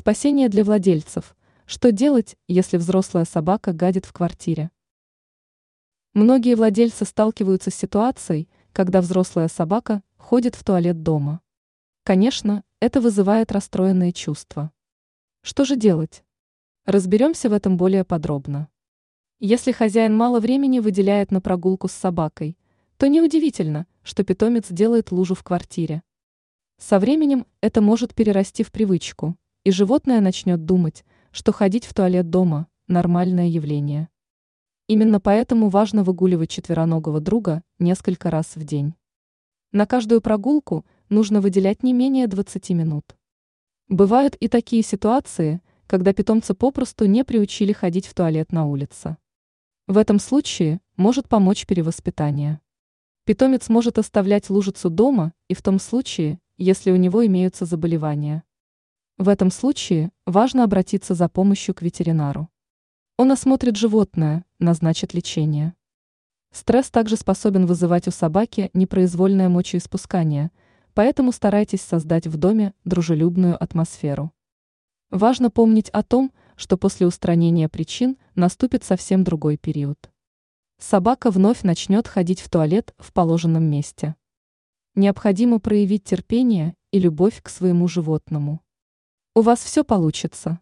Спасение для владельцев. Что делать, если взрослая собака гадит в квартире? Многие владельцы сталкиваются с ситуацией, когда взрослая собака ходит в туалет дома. Конечно, это вызывает расстроенные чувства. Что же делать? Разберемся в этом более подробно. Если хозяин мало времени выделяет на прогулку с собакой, то неудивительно, что питомец делает лужу в квартире. Со временем это может перерасти в привычку, и животное начнет думать, что ходить в туалет дома – нормальное явление. Именно поэтому важно выгуливать четвероногого друга несколько раз в день. На каждую прогулку нужно выделять не менее 20 минут. Бывают и такие ситуации, когда питомца попросту не приучили ходить в туалет на улице. В этом случае может помочь перевоспитание. Питомец может оставлять лужицу дома и в том случае, если у него имеются заболевания. В этом случае важно обратиться за помощью к ветеринару. Он осмотрит животное, назначит лечение. Стресс также способен вызывать у собаки непроизвольное мочеиспускание, поэтому старайтесь создать в доме дружелюбную атмосферу. Важно помнить о том, что после устранения причин наступит совсем другой период. Собака вновь начнет ходить в туалет в положенном месте. Необходимо проявить терпение и любовь к своему животному. У вас все получится.